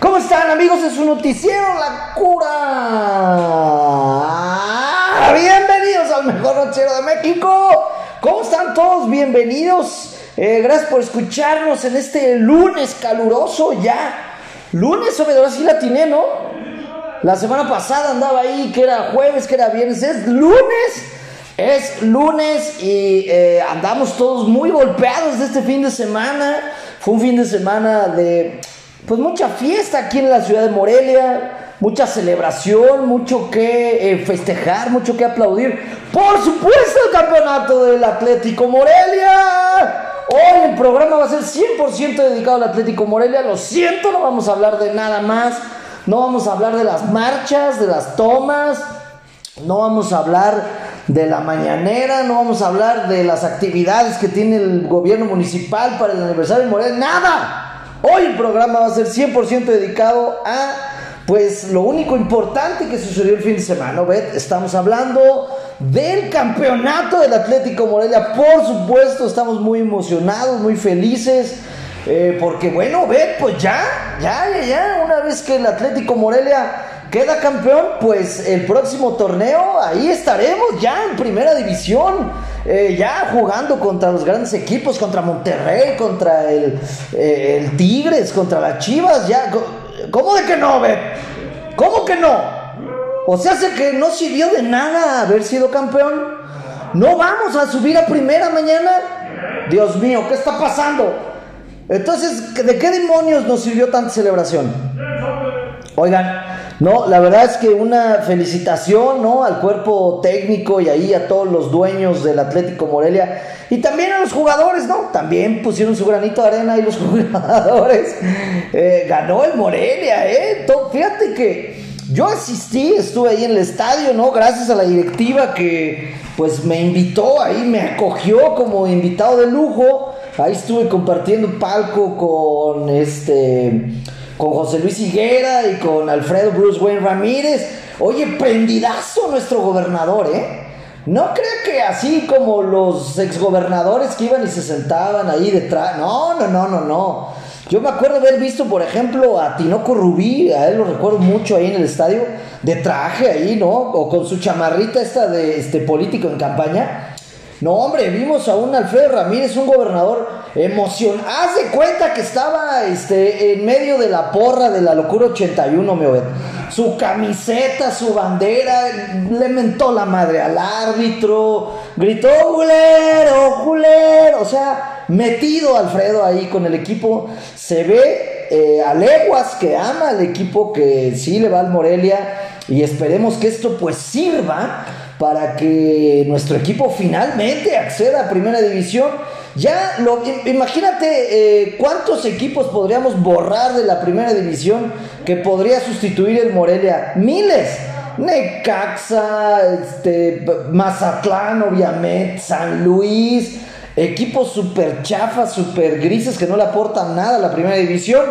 ¿Cómo están amigos de su noticiero La Cura? Bienvenidos al mejor noticiero de México. ¿Cómo están todos? Bienvenidos. Eh, gracias por escucharnos en este lunes caluroso ya. Lunes, ahora sí la ¿no? La semana pasada andaba ahí, que era jueves, que era viernes. Es lunes. Es lunes y eh, andamos todos muy golpeados de este fin de semana. Fue un fin de semana de pues mucha fiesta aquí en la ciudad de Morelia, mucha celebración, mucho que eh, festejar, mucho que aplaudir. Por supuesto el campeonato del Atlético Morelia. Hoy el programa va a ser 100% dedicado al Atlético Morelia. Lo siento, no vamos a hablar de nada más. No vamos a hablar de las marchas, de las tomas. No vamos a hablar de la mañanera, no vamos a hablar de las actividades que tiene el gobierno municipal para el aniversario de Morelia. Nada. Hoy el programa va a ser 100% dedicado a, pues, lo único importante que sucedió el fin de semana, Bet, Estamos hablando del campeonato del Atlético Morelia. Por supuesto, estamos muy emocionados, muy felices. Eh, porque bueno, Bet, pues ya, ya, ya, ya, una vez que el Atlético Morelia queda campeón, pues el próximo torneo ahí estaremos ya en primera división, eh, ya jugando contra los grandes equipos, contra Monterrey, contra el, eh, Tigres, contra las Chivas, ya. ¿Cómo de que no, ve? ¿Cómo que no? O sea, hace que no sirvió de nada haber sido campeón. No vamos a subir a primera mañana. Dios mío, ¿qué está pasando? Entonces, ¿de qué demonios nos sirvió tanta celebración? Oigan, no, la verdad es que una felicitación, ¿no? Al cuerpo técnico y ahí a todos los dueños del Atlético Morelia y también a los jugadores, ¿no? También pusieron su granito de arena y los jugadores. Eh, ganó el Morelia, ¿eh? Fíjate que yo asistí, estuve ahí en el estadio, ¿no? Gracias a la directiva que pues me invitó ahí, me acogió como invitado de lujo. Ahí estuve compartiendo palco con este con José Luis Higuera y con Alfredo Bruce Wayne Ramírez. Oye, prendidazo nuestro gobernador, ¿eh? No creo que así como los exgobernadores que iban y se sentaban ahí detrás. No, no, no, no, no. Yo me acuerdo haber visto, por ejemplo, a Tinoco Rubí, a él lo recuerdo mucho ahí en el estadio, de traje ahí, ¿no? O con su chamarrita esta de este político en campaña. No, hombre, vimos a un Alfredo Ramírez, un gobernador emoción. Haz de cuenta que estaba este, en medio de la porra de la locura 81, me ve. Su camiseta, su bandera, le mentó la madre al árbitro, gritó, Julero, Julero. O sea, metido Alfredo ahí con el equipo. Se ve eh, a leguas que ama al equipo que sí le va al Morelia. Y esperemos que esto pues sirva para que nuestro equipo finalmente acceda a primera división. Ya, lo, imagínate eh, cuántos equipos podríamos borrar de la primera división que podría sustituir el Morelia. Miles. Necaxa, este, Mazatlán, obviamente, San Luis, equipos super chafas, super grises que no le aportan nada a la primera división.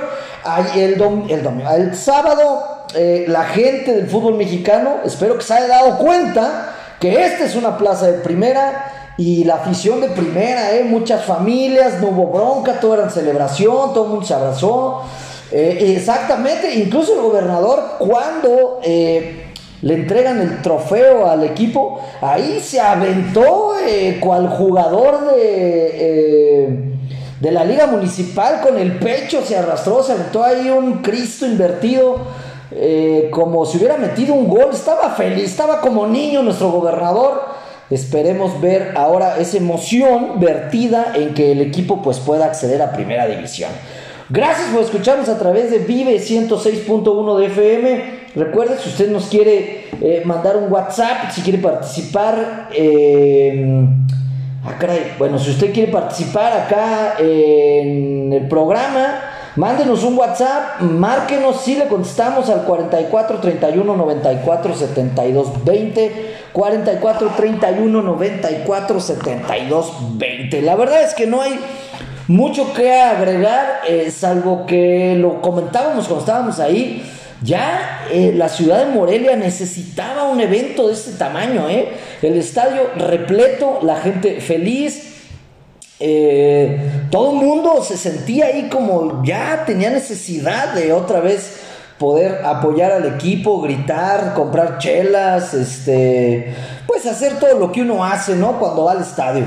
el, el, el sábado, eh, la gente del fútbol mexicano, espero que se haya dado cuenta que esta es una plaza de primera y la afición de primera, ¿eh? muchas familias, no hubo bronca, todo era celebración, todo el mundo se abrazó. Eh, exactamente, incluso el gobernador cuando eh, le entregan el trofeo al equipo, ahí se aventó eh, cual jugador de, de la liga municipal con el pecho, se arrastró, se aventó ahí un Cristo invertido eh, como si hubiera metido un gol, estaba feliz, estaba como niño nuestro gobernador. Esperemos ver ahora esa emoción vertida en que el equipo pues pueda acceder a primera división. Gracias por escucharnos a través de Vive 106.1 de FM. Recuerde, si usted nos quiere eh, mandar un WhatsApp, si quiere participar, eh, bueno, si usted quiere participar acá en el programa, Mándenos un WhatsApp, márquenos si le contestamos al 44 31 94 72 20. 44 31 94 72 20. La verdad es que no hay mucho que agregar, eh, salvo que lo comentábamos cuando estábamos ahí. Ya eh, la ciudad de Morelia necesitaba un evento de este tamaño, ¿eh? El estadio repleto, la gente feliz, eh, todo el mundo se sentía ahí como ya tenía necesidad de otra vez poder apoyar al equipo, gritar, comprar chelas, este, pues hacer todo lo que uno hace, ¿no? Cuando va al estadio.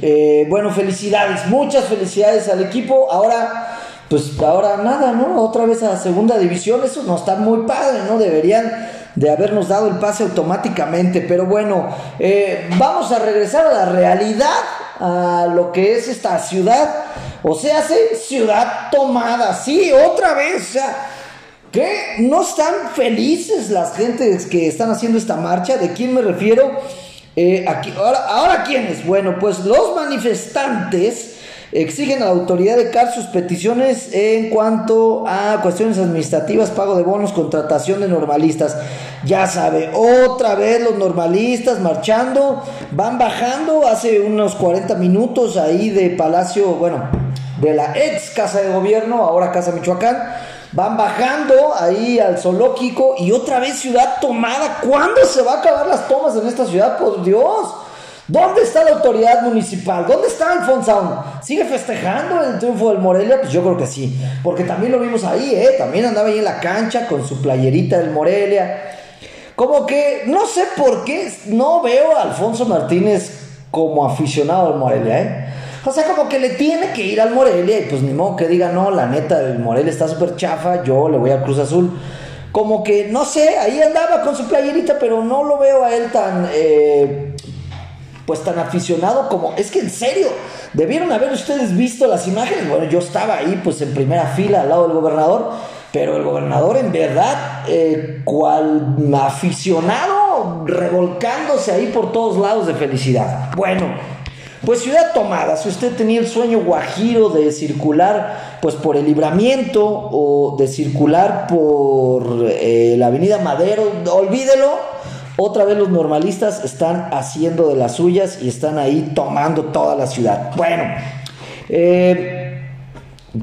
Eh, bueno, felicidades, muchas felicidades al equipo. Ahora, pues ahora nada, ¿no? Otra vez a segunda división, eso no está muy padre, ¿no? Deberían de habernos dado el pase automáticamente, pero bueno, eh, vamos a regresar a la realidad a lo que es esta ciudad. O sea, ciudad tomada, sí, otra vez. O sea, que no están felices las gentes que están haciendo esta marcha. ¿De quién me refiero? Eh, ahora, ahora, ¿quiénes? Bueno, pues los manifestantes exigen a la autoridad de CAR sus peticiones en cuanto a cuestiones administrativas, pago de bonos, contratación de normalistas. Ya sabe, otra vez los normalistas marchando, van bajando hace unos 40 minutos ahí de Palacio, bueno, de la ex Casa de Gobierno, ahora Casa Michoacán. Van bajando ahí al zoológico y otra vez ciudad tomada. ¿Cuándo se va a acabar las tomas en esta ciudad? Por Dios. ¿Dónde está la autoridad municipal? ¿Dónde está Alfonso? ¿Sigue festejando el triunfo del Morelia? Pues yo creo que sí. Porque también lo vimos ahí, ¿eh? También andaba ahí en la cancha con su playerita del Morelia. Como que no sé por qué no veo a Alfonso Martínez como aficionado al Morelia, ¿eh? O sea, como que le tiene que ir al Morelia y pues ni modo que diga, no, la neta, el Morelia está súper chafa, yo le voy a Cruz Azul. Como que, no sé, ahí andaba con su playerita, pero no lo veo a él tan... Eh, pues tan aficionado como, es que en serio, debieron haber ustedes visto las imágenes, bueno, yo estaba ahí pues en primera fila al lado del gobernador, pero el gobernador en verdad, eh, cual aficionado, revolcándose ahí por todos lados de felicidad. Bueno, pues ciudad tomada, si usted tenía el sueño guajiro de circular pues por el libramiento o de circular por eh, la avenida Madero, olvídelo otra vez los normalistas están haciendo de las suyas y están ahí tomando toda la ciudad. Bueno, eh,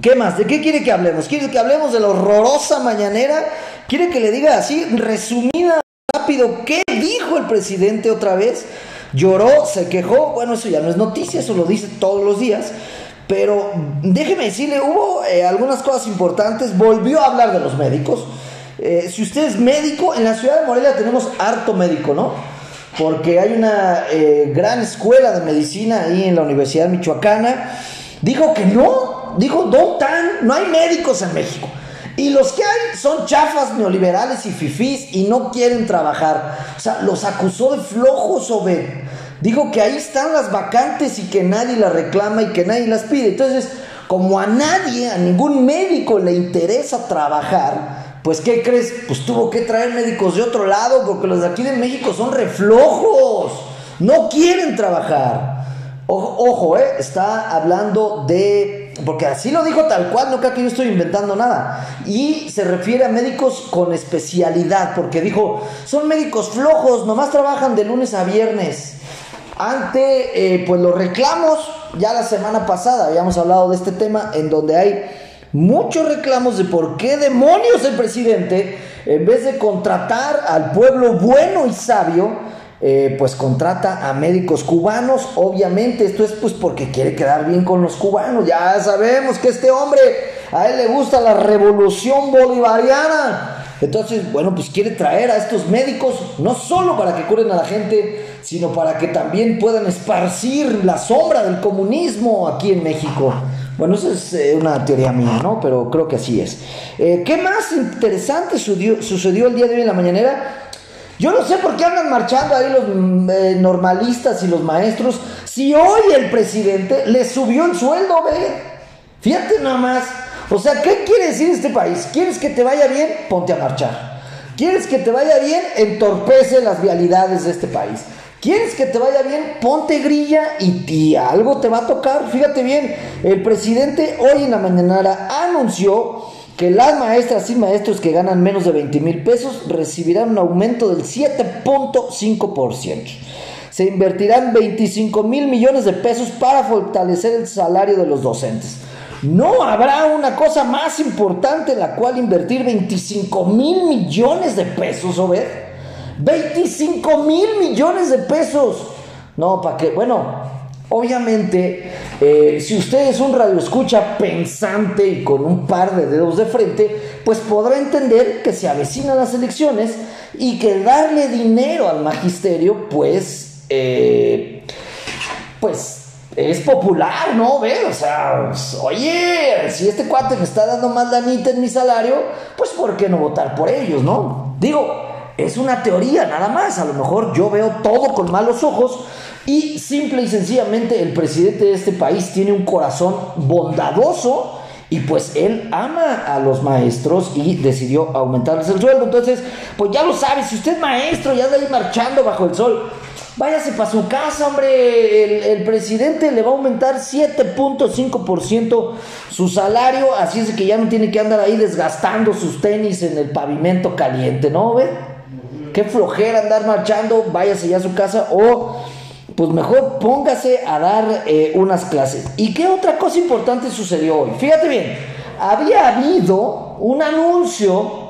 ¿qué más? ¿De qué quiere que hablemos? ¿Quiere que hablemos de la horrorosa mañanera? ¿Quiere que le diga así, resumida, rápido, qué dijo el presidente otra vez? Lloró, se quejó, bueno, eso ya no es noticia, eso lo dice todos los días. Pero déjeme decirle, hubo eh, algunas cosas importantes, volvió a hablar de los médicos. Eh, si usted es médico, en la ciudad de Morelia tenemos harto médico, ¿no? Porque hay una eh, gran escuela de medicina ahí en la Universidad Michoacana. Dijo que no, dijo, no tan, no hay médicos en México. Y los que hay son chafas neoliberales y fifís y no quieren trabajar. O sea, los acusó de flojos o de... Dijo que ahí están las vacantes y que nadie las reclama y que nadie las pide. Entonces, como a nadie, a ningún médico le interesa trabajar, pues, ¿qué crees? Pues tuvo que traer médicos de otro lado porque los de aquí de México son reflojos. No quieren trabajar. Ojo, eh, está hablando de. Porque así lo dijo tal cual, no creo que yo estoy inventando nada. Y se refiere a médicos con especialidad, porque dijo: son médicos flojos, nomás trabajan de lunes a viernes. Ante eh, pues los reclamos, ya la semana pasada habíamos hablado de este tema, en donde hay muchos reclamos de por qué demonios el presidente, en vez de contratar al pueblo bueno y sabio, eh, pues contrata a médicos cubanos. Obviamente, esto es pues porque quiere quedar bien con los cubanos. Ya sabemos que este hombre, a él le gusta la revolución bolivariana. Entonces, bueno, pues quiere traer a estos médicos, no solo para que curen a la gente, sino para que también puedan esparcir la sombra del comunismo aquí en México. Bueno, esa es eh, una teoría mía, ¿no? Pero creo que así es. Eh, ¿Qué más interesante sucedió, el día de hoy en la mañanera? Yo no sé por qué andan marchando ahí los mm, eh, normalistas y los maestros. Si hoy el presidente le subió el sueldo, ve. Fíjate nada más. O sea, ¿qué quiere decir este país? ¿Quieres que te vaya bien? Ponte a marchar. ¿Quieres que te vaya bien? Entorpece las vialidades de este país. ¿Quieres que te vaya bien? Ponte grilla y tía, algo te va a tocar. Fíjate bien, el presidente hoy en la mañana anunció que las maestras y maestros que ganan menos de 20 mil pesos recibirán un aumento del 7.5%. Se invertirán 25 mil millones de pesos para fortalecer el salario de los docentes. No habrá una cosa más importante en la cual invertir 25 mil millones de pesos, ¿o ver? 25 mil millones de pesos. No, ¿para qué? Bueno, obviamente, eh, si usted es un radioescucha pensante y con un par de dedos de frente, pues podrá entender que se avecinan las elecciones y que darle dinero al magisterio, pues, eh, pues es popular, ¿no? ¿Ves? O sea, pues, oye, si este cuate me está dando más danita en mi salario, pues ¿por qué no votar por ellos, no? Digo, es una teoría nada más, a lo mejor yo veo todo con malos ojos y simple y sencillamente el presidente de este país tiene un corazón bondadoso y pues él ama a los maestros y decidió aumentarles el sueldo. Entonces, pues ya lo sabe, si usted es maestro y anda ahí marchando bajo el sol, váyase para su casa, hombre. El, el presidente le va a aumentar 7.5% su salario, así es que ya no tiene que andar ahí desgastando sus tenis en el pavimento caliente, ¿no? ¿Ve? qué flojera andar marchando, váyase ya a su casa o pues mejor póngase a dar eh, unas clases. ¿Y qué otra cosa importante sucedió hoy? Fíjate bien, había habido un anuncio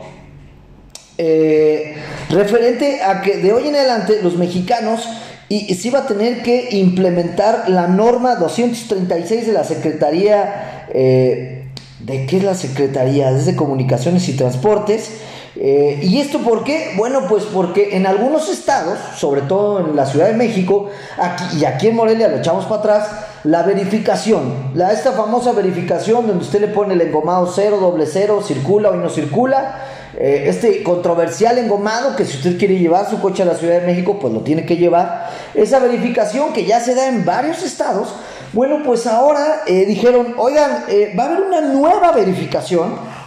eh, referente a que de hoy en adelante los mexicanos y, se iba a tener que implementar la norma 236 de la Secretaría, eh, ¿de qué es la Secretaría? Desde Comunicaciones y Transportes, eh, ¿Y esto por qué? Bueno, pues porque en algunos estados, sobre todo en la Ciudad de México, aquí, y aquí en Morelia lo echamos para atrás, la verificación, la, esta famosa verificación donde usted le pone el engomado cero, doble cero, circula o no circula, eh, este controversial engomado que si usted quiere llevar su coche a la Ciudad de México, pues lo tiene que llevar, esa verificación que ya se da en varios estados, bueno, pues ahora eh, dijeron, oigan, va a haber una nueva verificación,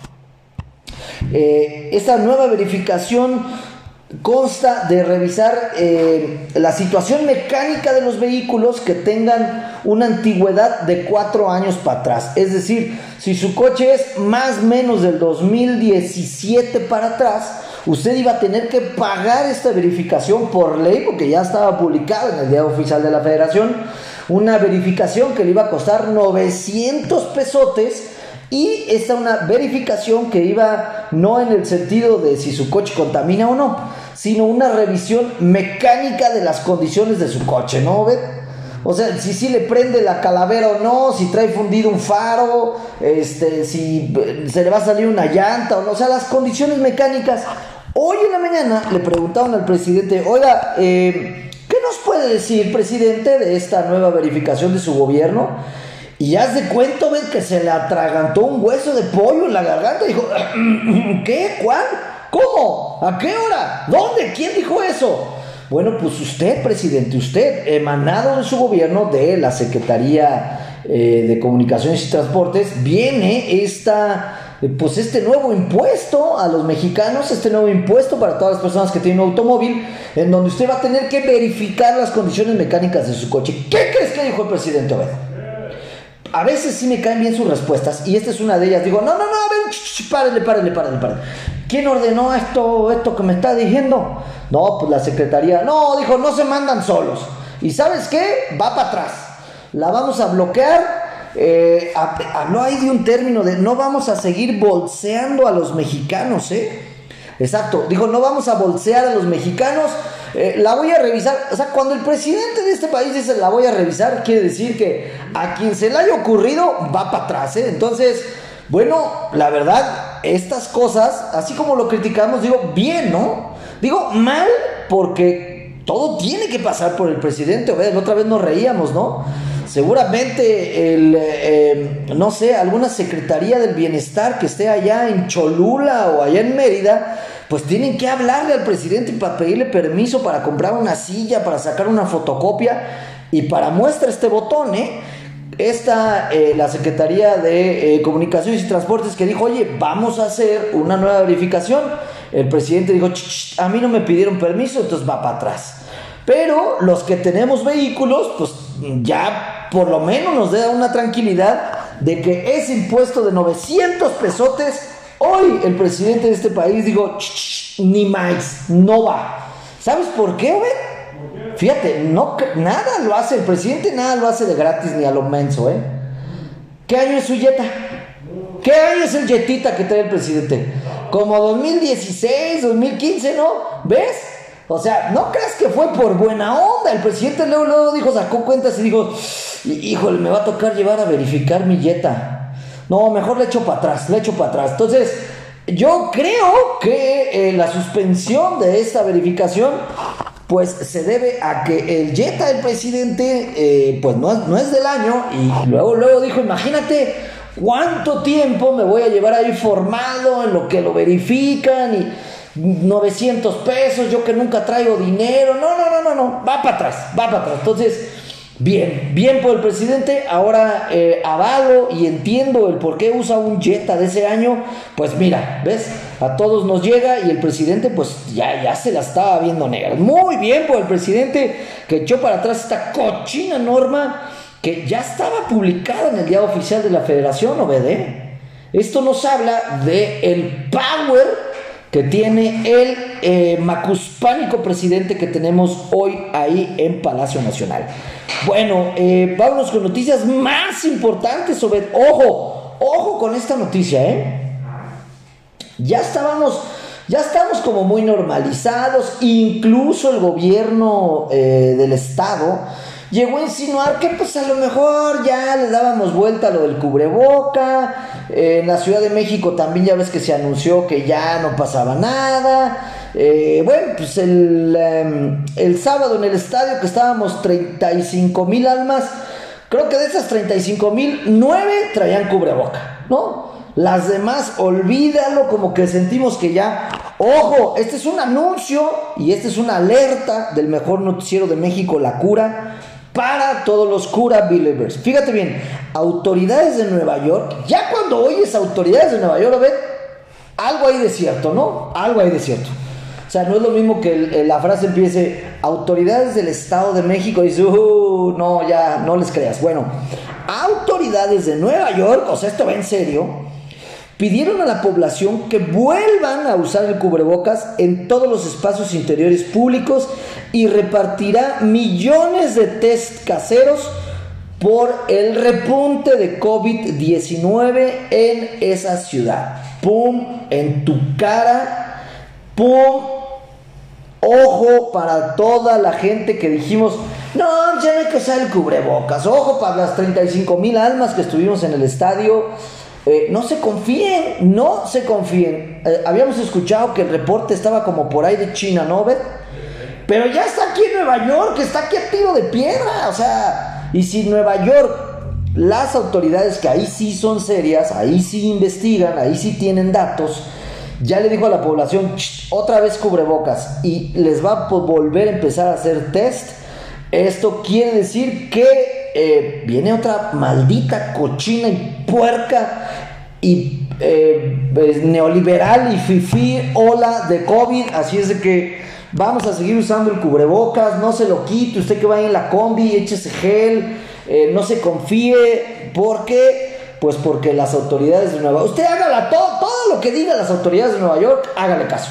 eh, esta nueva verificación consta de revisar eh, la situación mecánica de los vehículos que tengan una antigüedad de cuatro años para atrás. Es decir, si su coche es más o menos del 2017 para atrás, usted iba a tener que pagar esta verificación por ley, porque ya estaba publicada en el Diario Oficial de la Federación, una verificación que le iba a costar 900 pesotes y esta una verificación que iba no en el sentido de si su coche contamina o no, sino una revisión mecánica de las condiciones de su coche, ¿no? O sea, si sí le prende la calavera o no, si trae fundido un faro, este, si se le va a salir una llanta o no, o sea, las condiciones mecánicas. Hoy en la mañana le preguntaban al presidente, oiga, eh, ¿qué nos puede decir, presidente, de esta nueva verificación de su gobierno? Y haz de cuento, ven, que se le atragantó un hueso de pollo en la garganta. Dijo, ¿qué? ¿Cuál? ¿Cómo? ¿A qué hora? ¿Dónde? ¿Quién dijo eso? Bueno, pues usted, presidente, usted, emanado de su gobierno, de la Secretaría eh, de Comunicaciones y Transportes, viene esta, pues este nuevo impuesto a los mexicanos, este nuevo impuesto para todas las personas que tienen un automóvil, en donde usted va a tener que verificar las condiciones mecánicas de su coche. ¿Qué crees que dijo el presidente Obed? A veces sí me caen bien sus respuestas y esta es una de ellas. Digo, no, no, no, a ver, párele, párele, párele, párele. ¿Quién ordenó esto, esto que me está diciendo? No, pues la secretaría. No, dijo, no se mandan solos. ¿Y sabes qué? Va para atrás. La vamos a bloquear. Eh, habló ahí de un término de no vamos a seguir bolseando a los mexicanos, ¿eh? Exacto, dijo, no vamos a bolsear a los mexicanos eh, la voy a revisar. O sea, cuando el presidente de este país dice la voy a revisar, quiere decir que a quien se le haya ocurrido va para atrás. ¿eh? Entonces, bueno, la verdad, estas cosas, así como lo criticamos, digo, bien, ¿no? Digo, mal porque todo tiene que pasar por el presidente. Otra vez nos reíamos, ¿no? Seguramente el, eh, no sé, alguna secretaría del bienestar que esté allá en Cholula o allá en Mérida, pues tienen que hablarle al presidente para pedirle permiso para comprar una silla, para sacar una fotocopia y para muestra este botón, ¿eh? Esta, eh, la Secretaría de eh, Comunicaciones y Transportes que dijo, oye, vamos a hacer una nueva verificación. El presidente dijo, a mí no me pidieron permiso, entonces va para atrás. Pero los que tenemos vehículos, pues ya por lo menos nos da una tranquilidad de que ese impuesto de 900 pesotes, hoy el presidente de este país dijo, ni más, no va. ¿Sabes por qué, güey? Fíjate, no, nada lo hace, el presidente nada lo hace de gratis ni a lo menso, ¿eh? ¿Qué año es su yeta? ¿Qué año es el yetita que trae el presidente? Como 2016, 2015, ¿no? ¿Ves? O sea, no creas que fue por buena onda. El presidente luego, luego dijo, sacó cuentas y dijo, híjole, me va a tocar llevar a verificar mi yeta. No, mejor le echo para atrás, le echo para atrás. Entonces, yo creo que eh, la suspensión de esta verificación, pues se debe a que el Jetta del presidente, eh, pues no, no es del año. Y luego, luego dijo, imagínate cuánto tiempo me voy a llevar ahí formado en lo que lo verifican y 900 pesos, yo que nunca traigo dinero. No, no, no, no, no, va para atrás, va para atrás. Entonces, bien, bien por el presidente. Ahora eh, avalo y entiendo el por qué usa un Jetta de ese año. Pues mira, ¿ves? A todos nos llega y el presidente, pues ya, ya se la estaba viendo negra. Muy bien por el presidente que echó para atrás esta cochina norma que ya estaba publicada en el diario oficial de la Federación, ¿obede? Esto nos habla de el power que tiene el eh, macuspánico presidente que tenemos hoy ahí en Palacio Nacional. Bueno, eh, vámonos con noticias más importantes sobre... Ojo, ojo con esta noticia, ¿eh? Ya estábamos, ya estamos como muy normalizados, incluso el gobierno eh, del estado llegó a insinuar que pues a lo mejor ya le dábamos vuelta a lo del cubreboca. en la Ciudad de México también ya ves que se anunció que ya no pasaba nada. Eh, bueno, pues el, em, el, sábado en el estadio que estábamos 35 mil almas, creo que de esas 35 mil, 9 traían cubreboca, ¿no? Las demás, olvídalo, como que sentimos que ya, ojo, este es un anuncio y este es una alerta del mejor noticiero de México, La Cura para todos los cura believers. Fíjate bien, autoridades de Nueva York, ya cuando oyes autoridades de Nueva York, ver, algo hay de cierto, ¿no? Algo hay de cierto. O sea, no es lo mismo que la frase empiece, autoridades del Estado de México, y uh, no, ya, no les creas. Bueno, autoridades de Nueva York, o sea, esto va en serio, pidieron a la población que vuelvan a usar el cubrebocas en todos los espacios interiores públicos y repartirá millones de test caseros por el repunte de COVID-19 en esa ciudad. ¡Pum! En tu cara. ¡Pum! Ojo para toda la gente que dijimos, no, ya no hay que usar el cubrebocas. Ojo para las 35 mil almas que estuvimos en el estadio eh, no se confíen, no se confíen. Eh, habíamos escuchado que el reporte estaba como por ahí de China, ¿no, Bet? Pero ya está aquí en Nueva York, está aquí a tiro de piedra. O sea, y si Nueva York, las autoridades que ahí sí son serias, ahí sí investigan, ahí sí tienen datos, ya le dijo a la población, otra vez cubrebocas y les va a volver a empezar a hacer test. Esto quiere decir que eh, viene otra maldita cochina y puerca y eh, neoliberal y fifi ola de COVID. Así es de que vamos a seguir usando el cubrebocas, no se lo quite. Usted que vaya en la combi, échese gel, eh, no se confíe. ¿Por qué? Pues porque las autoridades de Nueva York, usted hágala todo, todo lo que digan las autoridades de Nueva York, hágale caso.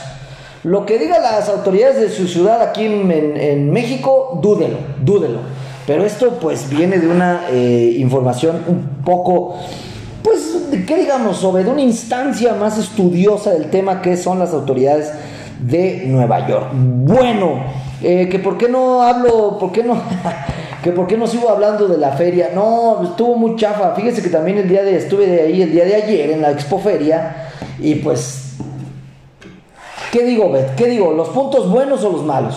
Lo que digan las autoridades de su ciudad aquí en, en México, dúdelo, dúdelo. Pero esto pues viene de una eh, información un poco, pues, ¿qué digamos? Sobre de una instancia más estudiosa del tema que son las autoridades de Nueva York. Bueno, eh, que por qué no hablo, por qué no, que por qué no sigo hablando de la feria. No, estuvo muy chafa. Fíjese que también el día de, estuve de ahí el día de ayer en la expoferia y pues, ¿qué digo, Beth? ¿Qué digo? ¿Los puntos buenos o los malos?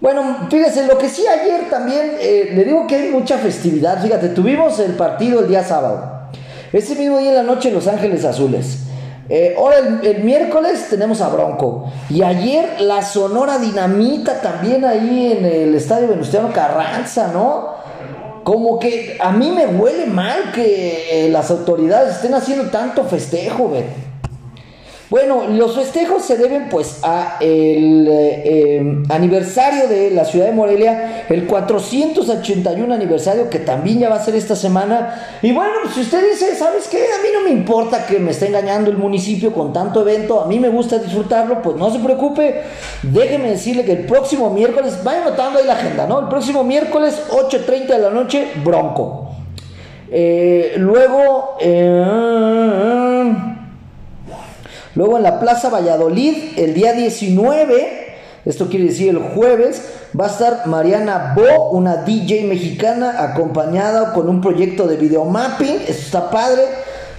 Bueno, fíjese, lo que sí ayer también, eh, le digo que hay mucha festividad. Fíjate, tuvimos el partido el día sábado. Ese mismo día en la noche Los Ángeles Azules. Eh, ahora el, miércoles tenemos a Bronco. Y ayer la Sonora Dinamita también ahí en el estadio Venustiano Carranza, ¿no? Como que a mí me huele mal que eh, las autoridades estén haciendo tanto festejo, ¿ven? Bueno, los festejos se deben pues a el eh, aniversario de la ciudad de Morelia, el 481 aniversario que también ya va a ser esta semana. Y bueno, si usted dice, ¿sabes qué? A mí no me importa que me esté engañando el municipio con tanto evento, a mí me gusta disfrutarlo, pues no se preocupe. Déjeme decirle que el próximo miércoles, vaya notando ahí la agenda, ¿no? El próximo miércoles, 8.30 de la noche, Bronco. Eh, luego... Eh, Luego en la Plaza Valladolid, el día 19, esto quiere decir el jueves, va a estar Mariana Bo, una DJ mexicana, acompañada con un proyecto de videomapping. Esto está padre.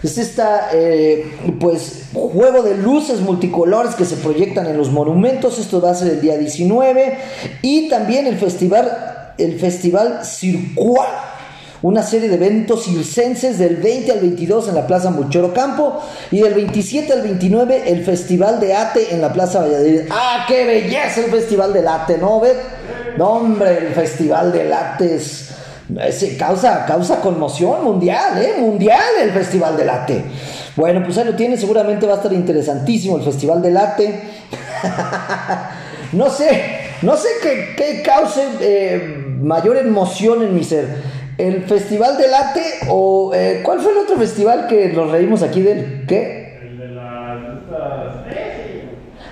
Es esta, eh, pues, juego de luces multicolores que se proyectan en los monumentos. Esto va a ser el día 19. Y también el festival, el festival Circual una serie de eventos circenses del 20 al 22 en la Plaza Muchoro Campo y del 27 al 29 el Festival de Ate en la Plaza Valladolid. ¡Ah, qué belleza el Festival del Ate, ¿no, ves? No, hombre, el Festival del Ate es, causa, causa conmoción mundial, ¿eh? Mundial el Festival del Ate. Bueno, pues ahí lo tiene, seguramente va a estar interesantísimo el Festival del Ate. no sé, no sé qué, cause eh, mayor emoción en mi ser el Festival del Ate o eh, ¿cuál fue el otro festival que nos reímos aquí del qué? El de las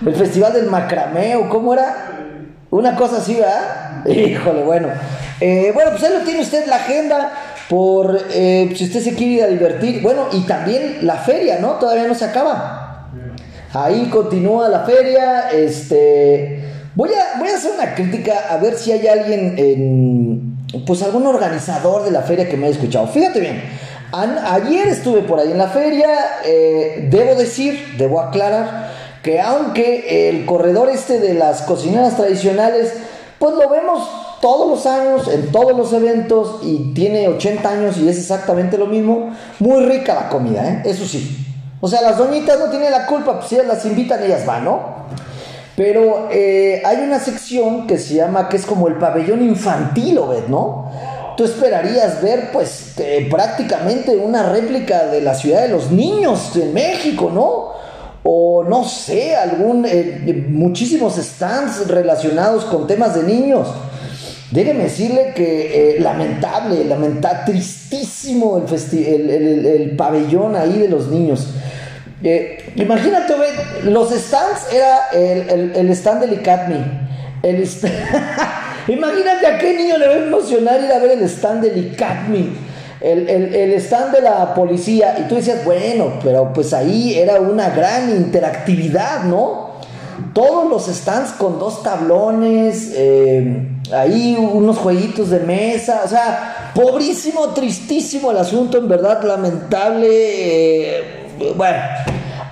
El Festival del Macrameo, ¿cómo era? Una cosa así, ¿verdad? Híjole, bueno. Eh, bueno, pues ahí lo tiene usted la agenda por eh, si usted se quiere ir a divertir. Bueno, y también la feria, ¿no? Todavía no se acaba. Ahí continúa la feria. Este. Voy a, voy a hacer una crítica a ver si hay alguien en pues algún organizador de la feria que me haya escuchado. Fíjate bien, ayer estuve por ahí en la feria, eh, debo decir, debo aclarar, que aunque el corredor este de las cocineras tradicionales, pues lo vemos todos los años, en todos los eventos, y tiene 80 años y es exactamente lo mismo, muy rica la comida, ¿eh? eso sí. O sea, las doñitas no tienen la culpa, pues si ellas las invitan, ellas van, ¿no? Pero eh, hay una sección que se llama, que es como el pabellón infantil, ¿ves, no? Tú esperarías ver, pues, prácticamente una réplica de la ciudad de los niños en México, ¿no? O no sé, algún, eh, muchísimos stands relacionados con temas de niños. Déjeme decirle que eh, lamentable, lamentable, tristísimo el, el pabellón ahí de los niños. Eh, imagínate, los stands era el, stand del ICATMI. El imagínate a qué niño le va a emocionar ir a ver el stand del ICATMI. El, el, stand de la policía. Y tú decías, bueno, pero pues ahí era una gran interactividad, ¿no? Todos los stands con dos tablones, eh, ahí unos jueguitos de mesa, o sea, pobrísimo, tristísimo el asunto, en verdad, lamentable. Eh, bueno,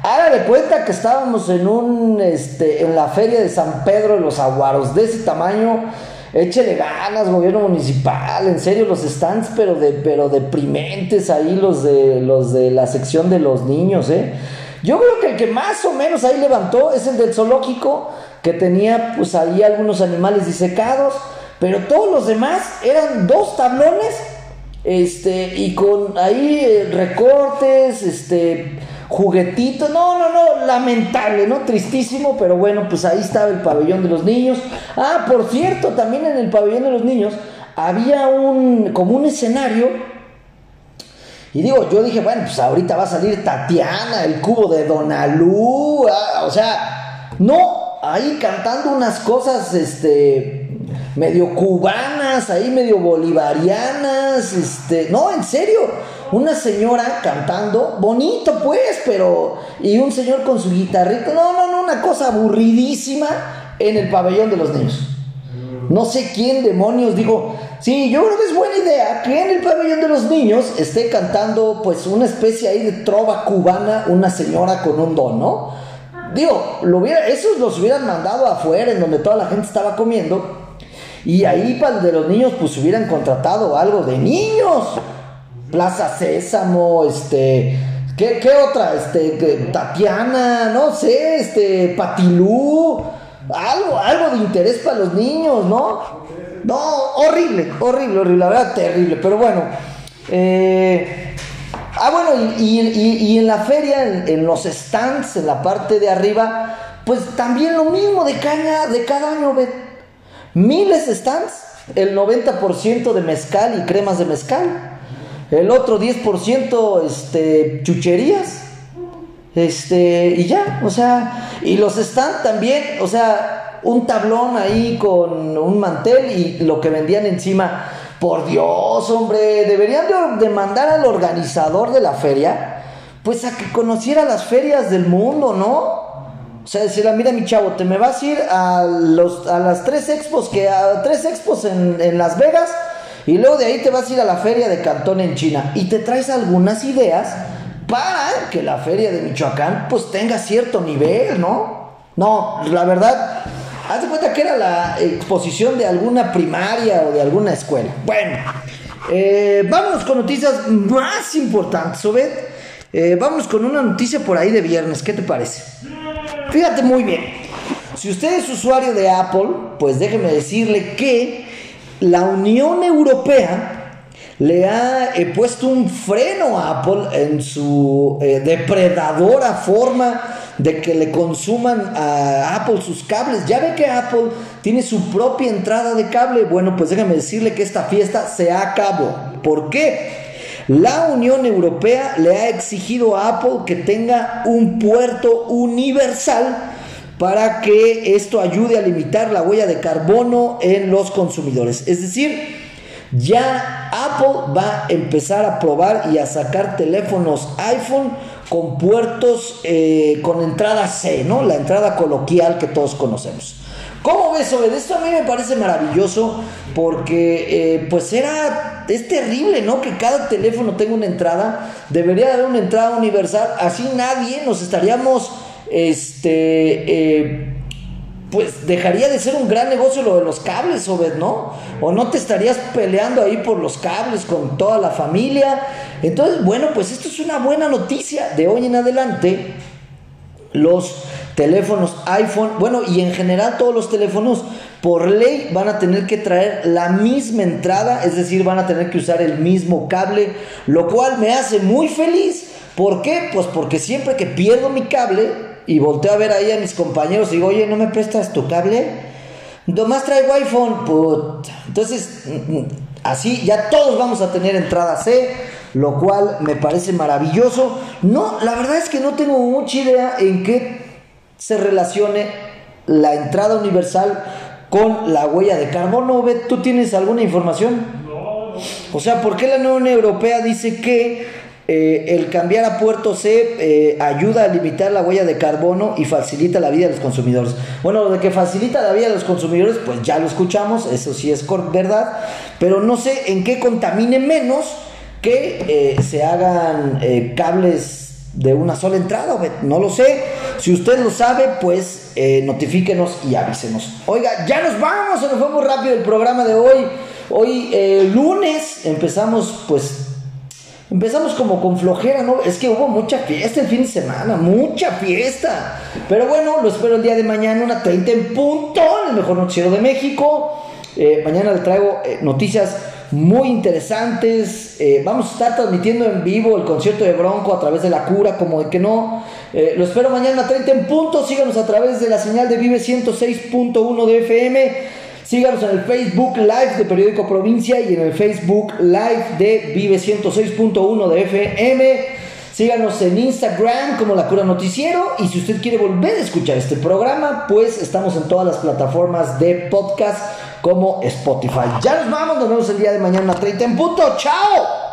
Haga de cuenta que estábamos en un este en la feria de San Pedro de los Aguaros, de ese tamaño. Échele ganas, gobierno municipal, en serio, los stands, pero de, pero deprimentes ahí los de los de la sección de los niños, eh. Yo creo que el que más o menos ahí levantó es el del zoológico, que tenía pues ahí algunos animales disecados, pero todos los demás eran dos tablones, este, y con ahí eh, recortes, este, juguetito, no, no, no, lamentable, ¿no? Tristísimo, pero bueno, pues ahí estaba el pabellón de los niños. Ah, por cierto, también en el pabellón de los niños había un, como un escenario. Y digo, yo dije, bueno, pues ahorita va a salir Tatiana, el cubo de Donalú, ah, o sea, no, ahí cantando unas cosas, este, medio cubanas, ahí medio bolivarianas, este, no, en serio, una señora cantando, bonito pues, pero, y un señor con su guitarrita, no, no, no, una cosa aburridísima en el pabellón de los niños. No sé quién demonios dijo, sí, yo creo que es buena idea que en el pabellón de los niños esté cantando pues una especie ahí de trova cubana, una señora con un don, ¿no? Digo, lo hubiera, esos los hubieran mandado afuera en donde toda la gente estaba comiendo y ahí para el de los niños pues hubieran contratado algo de niños. Plaza Sésamo, este, ¿qué, otra? Este, Tatiana, no sé, este, Patilú, algo, algo de interés para los niños, ¿no? No, horrible, horrible, horrible, la verdad, terrible, pero bueno. Eh, Ah, bueno, y, en la feria, en, los stands, en la parte de arriba, pues también lo mismo de caña de cada año. Miles de stands, el 90% de mezcal y cremas de mezcal, el otro 10% este, chucherías, este, y ya, o sea, y los stands también, o sea, un tablón ahí con un mantel y lo que vendían encima por Dios, hombre, deberían de mandar al organizador de la feria, pues a que conociera las ferias del mundo, ¿no? O sea, decirle, mira mi chavo, te me vas a ir a, los, a las tres expos, que a tres expos en, en Las Vegas, y luego de ahí te vas a ir a la feria de Cantón en China, y te traes algunas ideas para que la feria de Michoacán pues tenga cierto nivel, ¿no? No, la verdad, Haz de cuenta que era la exposición de alguna primaria o de alguna escuela. Bueno, eh, vámonos con noticias más importantes, Obed. Eh, vámonos con una noticia por ahí de viernes, ¿qué te parece? Fíjate muy bien. Si usted es usuario de Apple, pues déjeme decirle que la Unión Europea le ha eh, puesto un freno a Apple en su depredadora forma de que le consuman a Apple sus cables. Ya ve que Apple tiene su propia entrada de cable. Bueno, pues déjame decirle que esta fiesta se acabó. ¿Por qué? La Unión Europea le ha exigido a Apple que tenga un puerto universal para que esto ayude a limitar la huella de carbono en los consumidores. Es decir, ya Apple va a empezar a probar y a sacar teléfonos iPhone con puertos eh, con entrada C, ¿no? La entrada coloquial que todos conocemos. ¿Cómo ves, Obed? Esto a mí me parece maravilloso porque, eh, pues era, es terrible, ¿no? Que cada teléfono tenga una entrada. Debería haber una entrada universal. Así nadie nos estaríamos, este, eh, pues dejaría de ser un gran negocio lo de los cables, Obed, ¿no? O no te estarías peleando ahí por los cables con toda la familia. Entonces, bueno, pues esto es una buena noticia. De hoy en adelante, los teléfonos iPhone, bueno, y en general todos los teléfonos, por ley van a tener que traer la misma entrada, es decir, van a tener que usar el mismo cable, lo cual me hace muy feliz. ¿Por qué? Pues porque siempre que pierdo mi cable, y volteo a ver ahí a mis compañeros y digo, oye, ¿no me prestas tu cable? Nomás traigo iPhone, put. Entonces, mm, mm, así ya todos vamos a tener entrada C, lo cual me parece maravilloso. No, la verdad es que no tengo mucha idea en qué se relacione la entrada universal con la huella de carbono. ¿Tú tienes alguna información? No. O sea, ¿por qué la Unión Europea dice que eh, el cambiar a puerto C eh, ayuda a limitar la huella de carbono y facilita la vida de los consumidores. Bueno, lo de que facilita la vida de los consumidores, pues ya lo escuchamos, eso sí es verdad, pero no sé en qué contamine menos que eh, se hagan cables de una sola entrada, no lo sé. Si usted lo sabe, pues notifíquenos y avísenos. Oiga, ya nos vamos, se nos fue muy rápido el programa de hoy. Hoy lunes empezamos pues Empezamos como con flojera, ¿no? Es que hubo mucha fiesta el fin de semana, mucha fiesta. Pero bueno, lo espero el día de mañana, una 30 en punto, en el mejor noticiero de México. Eh, mañana le traigo eh, noticias muy interesantes. Eh, vamos a estar transmitiendo en vivo el concierto de Bronco a través de la cura, como de que no. lo espero mañana 30 en punto. Síganos a través de la señal de Vive 106.1 de FM. Síganos en el Facebook Live de Periódico Provincia y en el Facebook Live de Vive 106.1 de FM. Síganos en Instagram como La Cura Noticiero y si usted quiere volver a escuchar este programa, pues estamos en todas las plataformas de podcast como Spotify. Ya nos vamos, nos vemos el día de mañana 30 en punto. ¡Chao!